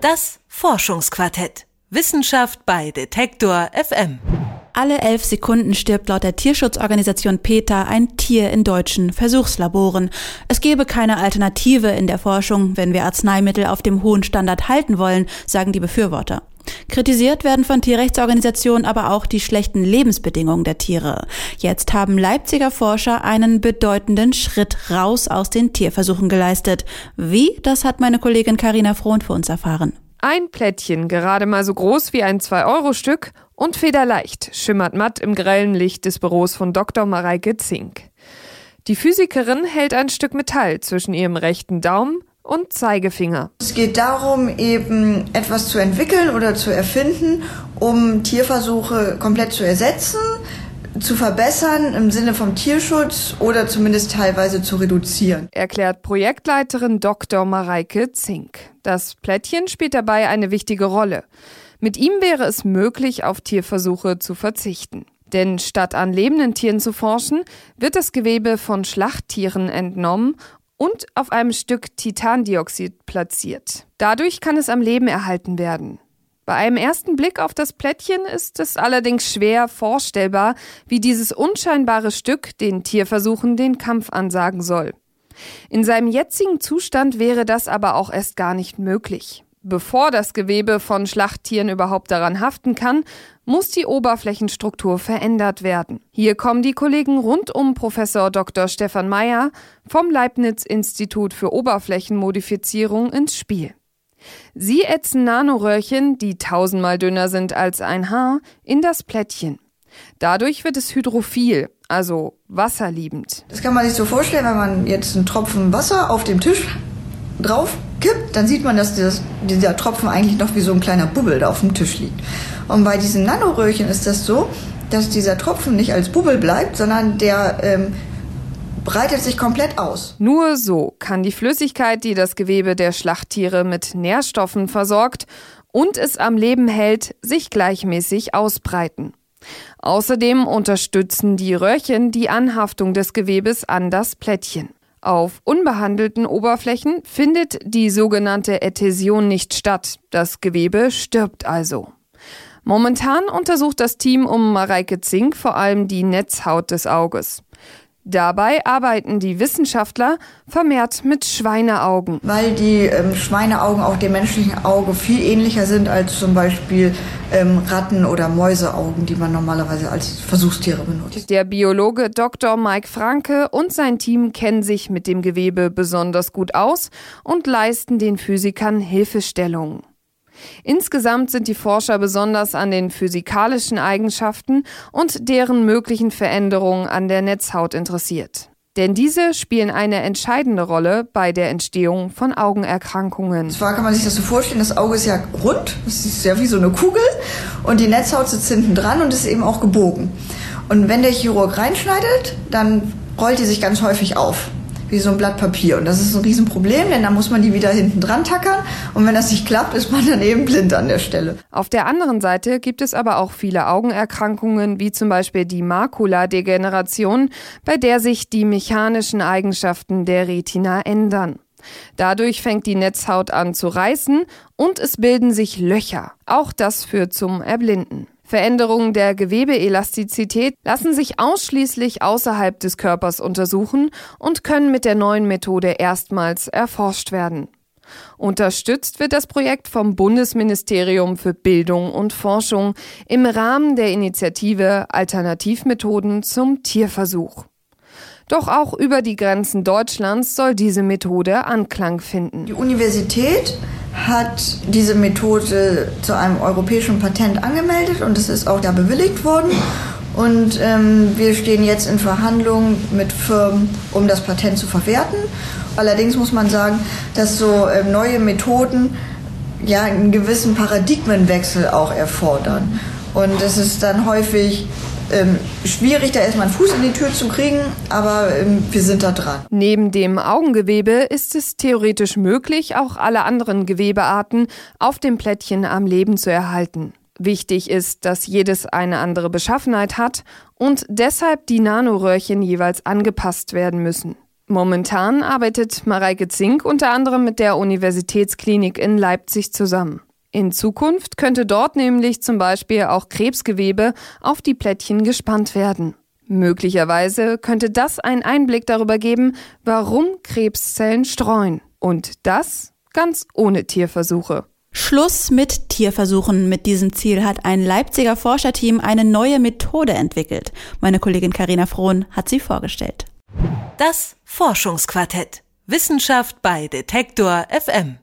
Das Forschungsquartett. Wissenschaft bei Detektor FM. Alle elf Sekunden stirbt laut der Tierschutzorganisation PETA ein Tier in deutschen Versuchslaboren. Es gebe keine Alternative in der Forschung, wenn wir Arzneimittel auf dem hohen Standard halten wollen, sagen die Befürworter. Kritisiert werden von Tierrechtsorganisationen aber auch die schlechten Lebensbedingungen der Tiere. Jetzt haben Leipziger Forscher einen bedeutenden Schritt raus aus den Tierversuchen geleistet. Wie? Das hat meine Kollegin Karina Frohn für uns erfahren. Ein Plättchen, gerade mal so groß wie ein 2-Euro-Stück und federleicht, schimmert matt im grellen Licht des Büros von Dr. Mareike Zink. Die Physikerin hält ein Stück Metall zwischen ihrem rechten Daumen und Zeigefinger. Es geht darum, eben etwas zu entwickeln oder zu erfinden, um Tierversuche komplett zu ersetzen, zu verbessern im Sinne vom Tierschutz oder zumindest teilweise zu reduzieren. Erklärt Projektleiterin Dr. Mareike Zink. Das Plättchen spielt dabei eine wichtige Rolle. Mit ihm wäre es möglich, auf Tierversuche zu verzichten. Denn statt an lebenden Tieren zu forschen, wird das Gewebe von Schlachttieren entnommen und auf einem Stück Titandioxid platziert. Dadurch kann es am Leben erhalten werden. Bei einem ersten Blick auf das Plättchen ist es allerdings schwer vorstellbar, wie dieses unscheinbare Stück den Tierversuchen den Kampf ansagen soll. In seinem jetzigen Zustand wäre das aber auch erst gar nicht möglich. Bevor das Gewebe von Schlachttieren überhaupt daran haften kann, muss die Oberflächenstruktur verändert werden. Hier kommen die Kollegen rund um Professor Dr. Stefan Meyer vom Leibniz Institut für Oberflächenmodifizierung ins Spiel. Sie ätzen Nanoröhrchen, die tausendmal dünner sind als ein Haar, in das Plättchen. Dadurch wird es hydrophil, also wasserliebend. Das kann man sich so vorstellen, wenn man jetzt einen Tropfen Wasser auf dem Tisch drauf kippt, dann sieht man, dass dieses, dieser Tropfen eigentlich noch wie so ein kleiner Bubbel da auf dem Tisch liegt. Und bei diesen Nanoröhrchen ist das so, dass dieser Tropfen nicht als Bubbel bleibt, sondern der ähm, breitet sich komplett aus. Nur so kann die Flüssigkeit, die das Gewebe der Schlachttiere mit Nährstoffen versorgt und es am Leben hält, sich gleichmäßig ausbreiten. Außerdem unterstützen die Röhrchen die Anhaftung des Gewebes an das Plättchen. Auf unbehandelten Oberflächen findet die sogenannte Adhäsion nicht statt. Das Gewebe stirbt also. Momentan untersucht das Team um Mareike Zink vor allem die Netzhaut des Auges. Dabei arbeiten die Wissenschaftler vermehrt mit Schweineaugen. Weil die ähm, Schweineaugen auch dem menschlichen Auge viel ähnlicher sind als zum Beispiel ähm, Ratten- oder Mäuseaugen, die man normalerweise als Versuchstiere benutzt. Der Biologe Dr. Mike Franke und sein Team kennen sich mit dem Gewebe besonders gut aus und leisten den Physikern Hilfestellungen. Insgesamt sind die Forscher besonders an den physikalischen Eigenschaften und deren möglichen Veränderungen an der Netzhaut interessiert. Denn diese spielen eine entscheidende Rolle bei der Entstehung von Augenerkrankungen. Und zwar kann man sich das so vorstellen, das Auge ist ja rund, das ist ja wie so eine Kugel und die Netzhaut sitzt hinten dran und ist eben auch gebogen. Und wenn der Chirurg reinschneidet, dann rollt die sich ganz häufig auf wie so ein Blatt Papier. Und das ist ein Riesenproblem, denn dann muss man die wieder hinten dran tackern. Und wenn das nicht klappt, ist man dann eben blind an der Stelle. Auf der anderen Seite gibt es aber auch viele Augenerkrankungen, wie zum Beispiel die Makuladegeneration, bei der sich die mechanischen Eigenschaften der Retina ändern. Dadurch fängt die Netzhaut an zu reißen und es bilden sich Löcher. Auch das führt zum Erblinden. Veränderungen der Gewebeelastizität lassen sich ausschließlich außerhalb des Körpers untersuchen und können mit der neuen Methode erstmals erforscht werden. Unterstützt wird das Projekt vom Bundesministerium für Bildung und Forschung im Rahmen der Initiative Alternativmethoden zum Tierversuch. Doch auch über die Grenzen Deutschlands soll diese Methode Anklang finden. Die Universität hat diese Methode zu einem europäischen Patent angemeldet und es ist auch da bewilligt worden. Und ähm, wir stehen jetzt in Verhandlungen mit Firmen, um das Patent zu verwerten. Allerdings muss man sagen, dass so ähm, neue Methoden ja einen gewissen Paradigmenwechsel auch erfordern. Und es ist dann häufig ähm, schwierig, da erstmal einen Fuß in die Tür zu kriegen, aber ähm, wir sind da dran. Neben dem Augengewebe ist es theoretisch möglich, auch alle anderen Gewebearten auf dem Plättchen am Leben zu erhalten. Wichtig ist, dass jedes eine andere Beschaffenheit hat und deshalb die Nanoröhrchen jeweils angepasst werden müssen. Momentan arbeitet Mareike Zink unter anderem mit der Universitätsklinik in Leipzig zusammen. In Zukunft könnte dort nämlich zum Beispiel auch Krebsgewebe auf die Plättchen gespannt werden. Möglicherweise könnte das einen Einblick darüber geben, warum Krebszellen streuen. Und das ganz ohne Tierversuche. Schluss mit Tierversuchen. Mit diesem Ziel hat ein Leipziger Forscherteam eine neue Methode entwickelt. Meine Kollegin Karina Frohn hat sie vorgestellt. Das Forschungsquartett. Wissenschaft bei Detektor FM.